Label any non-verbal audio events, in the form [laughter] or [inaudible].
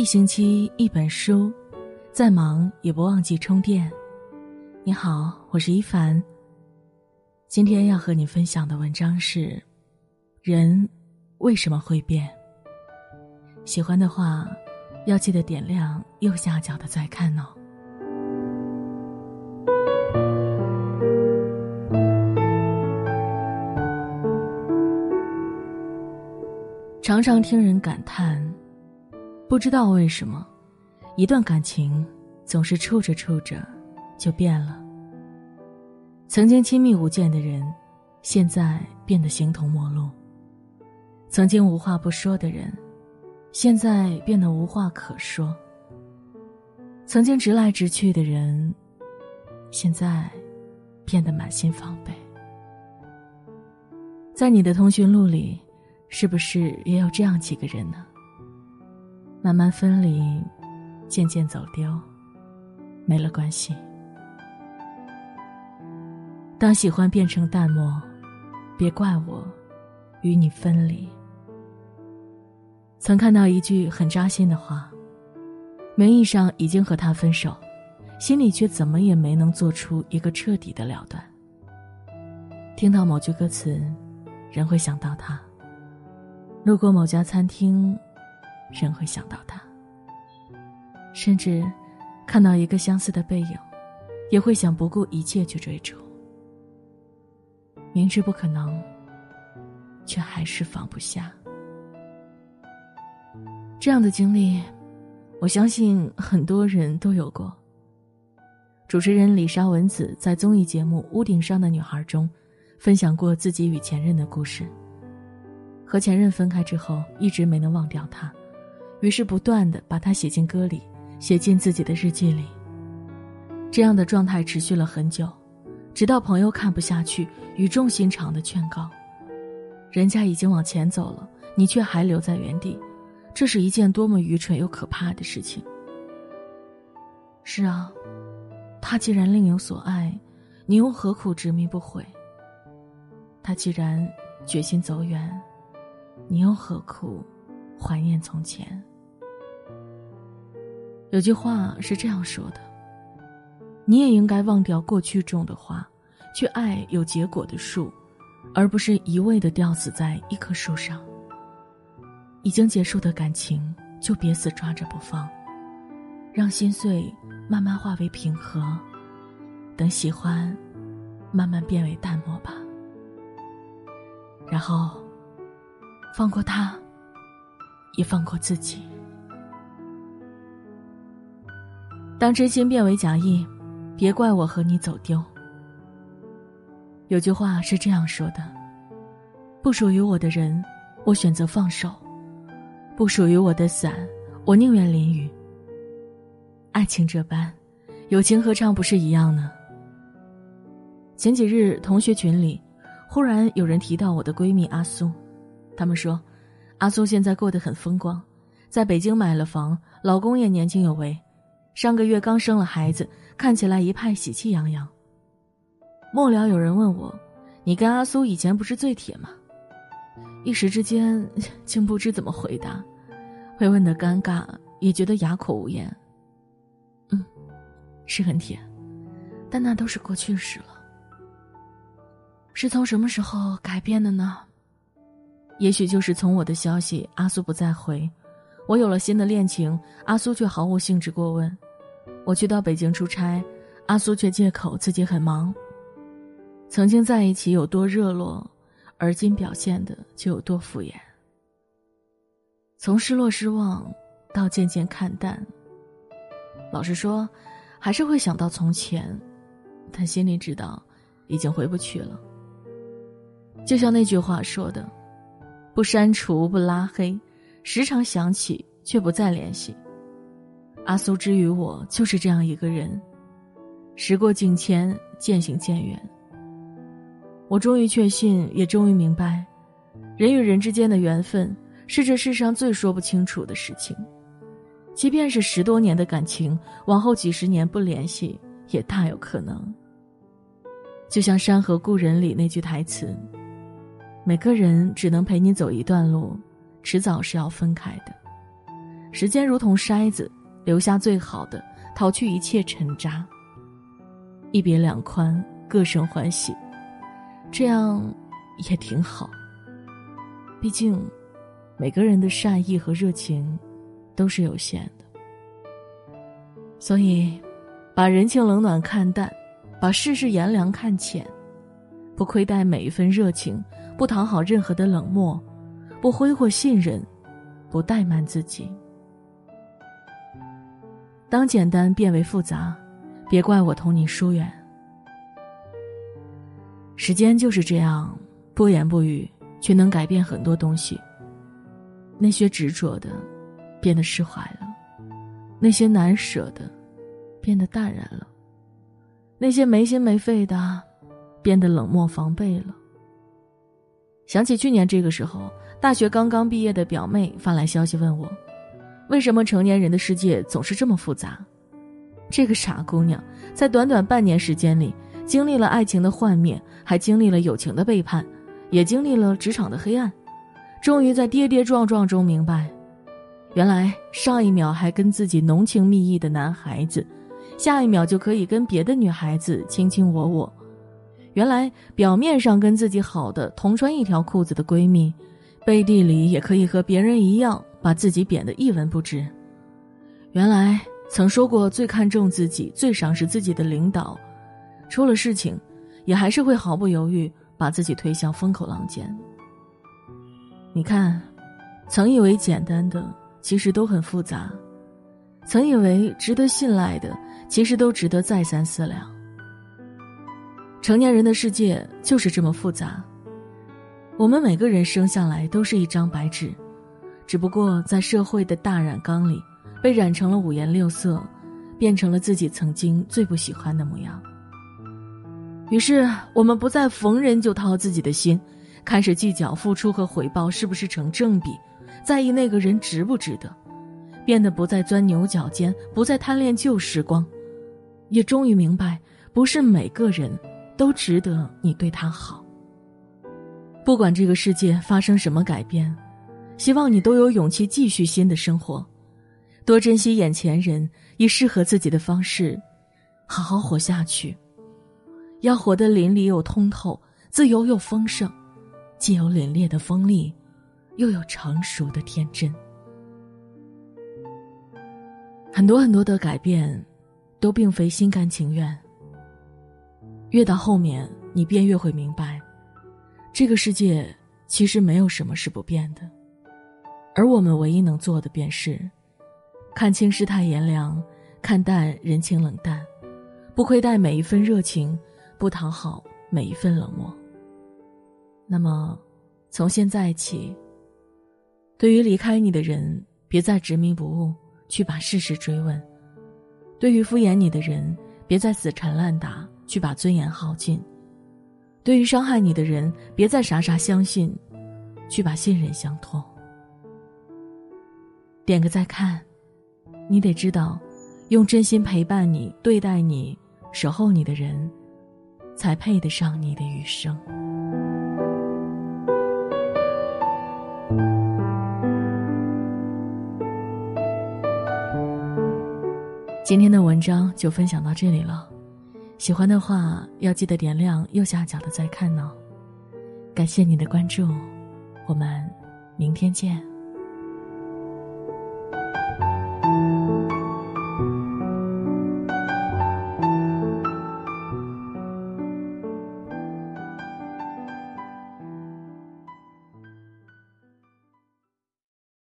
一星期一本书，再忙也不忘记充电。你好，我是一凡。今天要和你分享的文章是：人为什么会变？喜欢的话，要记得点亮右下角的再看哦。常常听人感叹，不知道为什么，一段感情总是处着处着就变了。曾经亲密无间的人，现在变得形同陌路；曾经无话不说的人，现在变得无话可说；曾经直来直去的人，现在变得满心防备。在你的通讯录里。是不是也有这样几个人呢？慢慢分离，渐渐走丢，没了关系。当喜欢变成淡漠，别怪我与你分离。曾看到一句很扎心的话：名义上已经和他分手，心里却怎么也没能做出一个彻底的了断。听到某句歌词，人会想到他。路过某家餐厅，人会想到他；甚至看到一个相似的背影，也会想不顾一切去追逐。明知不可能，却还是放不下。这样的经历，我相信很多人都有过。主持人李莎文子在综艺节目《屋顶上的女孩》中，分享过自己与前任的故事。和前任分开之后，一直没能忘掉他，于是不断的把他写进歌里，写进自己的日记里。这样的状态持续了很久，直到朋友看不下去，语重心长的劝告：“人家已经往前走了，你却还留在原地，这是一件多么愚蠢又可怕的事情。”是啊，他既然另有所爱，你又何苦执迷不悔？他既然决心走远。你又何苦怀念从前？有句话是这样说的：你也应该忘掉过去种的花，去爱有结果的树，而不是一味的吊死在一棵树上。已经结束的感情，就别死抓着不放，让心碎慢慢化为平和，等喜欢慢慢变为淡漠吧。然后。放过他，也放过自己。当真心变为假意，别怪我和你走丢。有句话是这样说的：不属于我的人，我选择放手；不属于我的伞，我宁愿淋雨。爱情这般，友情何尝不是一样呢？前几日同学群里，忽然有人提到我的闺蜜阿苏。他们说，阿苏现在过得很风光，在北京买了房，老公也年轻有为，上个月刚生了孩子，看起来一派喜气洋洋。末了，有人问我：“你跟阿苏以前不是最铁吗？”一时之间 [laughs] 竟不知怎么回答，被问的尴尬，也觉得哑口无言。嗯，是很铁，但那都是过去式了。是从什么时候改变的呢？也许就是从我的消息，阿苏不再回，我有了新的恋情，阿苏却毫无兴致过问。我去到北京出差，阿苏却借口自己很忙。曾经在一起有多热络，而今表现的就有多敷衍。从失落失望到渐渐看淡，老实说，还是会想到从前，但心里知道，已经回不去了。就像那句话说的。不删除，不拉黑，时常想起却不再联系。阿苏之于我就是这样一个人，时过境迁，渐行渐远。我终于确信，也终于明白，人与人之间的缘分是这世上最说不清楚的事情。即便是十多年的感情，往后几十年不联系，也大有可能。就像《山河故人》里那句台词。每个人只能陪你走一段路，迟早是要分开的。时间如同筛子，留下最好的，淘去一切尘渣。一别两宽，各生欢喜，这样也挺好。毕竟，每个人的善意和热情都是有限的，所以，把人情冷暖看淡，把世事炎凉看浅，不亏待每一份热情，不讨好任何的冷漠，不挥霍信任，不怠慢自己。当简单变为复杂，别怪我同你疏远。时间就是这样，不言不语。却能改变很多东西。那些执着的，变得释怀了；那些难舍的，变得淡然了；那些没心没肺的，变得冷漠防备了。想起去年这个时候，大学刚刚毕业的表妹发来消息问我：“为什么成年人的世界总是这么复杂？”这个傻姑娘在短短半年时间里，经历了爱情的幻灭，还经历了友情的背叛。也经历了职场的黑暗，终于在跌跌撞撞中明白，原来上一秒还跟自己浓情蜜意的男孩子，下一秒就可以跟别的女孩子卿卿我我；原来表面上跟自己好的同穿一条裤子的闺蜜，背地里也可以和别人一样把自己贬得一文不值；原来曾说过最看重自己、最赏识自己的领导，出了事情，也还是会毫不犹豫。把自己推向风口浪尖。你看，曾以为简单的，其实都很复杂；曾以为值得信赖的，其实都值得再三思量。成年人的世界就是这么复杂。我们每个人生下来都是一张白纸，只不过在社会的大染缸里，被染成了五颜六色，变成了自己曾经最不喜欢的模样。于是，我们不再逢人就掏自己的心，开始计较付出和回报是不是成正比，在意那个人值不值得，变得不再钻牛角尖，不再贪恋旧时光，也终于明白，不是每个人都值得你对他好。不管这个世界发生什么改变，希望你都有勇气继续新的生活，多珍惜眼前人，以适合自己的方式，好好活下去。要活得淋漓又通透，自由又丰盛，既有凛冽的锋利，又有成熟的天真。很多很多的改变，都并非心甘情愿。越到后面，你便越会明白，这个世界其实没有什么是不变的，而我们唯一能做的，便是看清世态炎凉，看淡人情冷淡，不亏待每一份热情。不讨好每一份冷漠。那么，从现在起，对于离开你的人，别再执迷不悟，去把事实追问；对于敷衍你的人，别再死缠烂打，去把尊严耗尽；对于伤害你的人，别再傻傻相信，去把信任相托。点个再看，你得知道，用真心陪伴你、对待你、守候你的人。才配得上你的余生。今天的文章就分享到这里了，喜欢的话要记得点亮右下角的再看哦。感谢你的关注，我们明天见。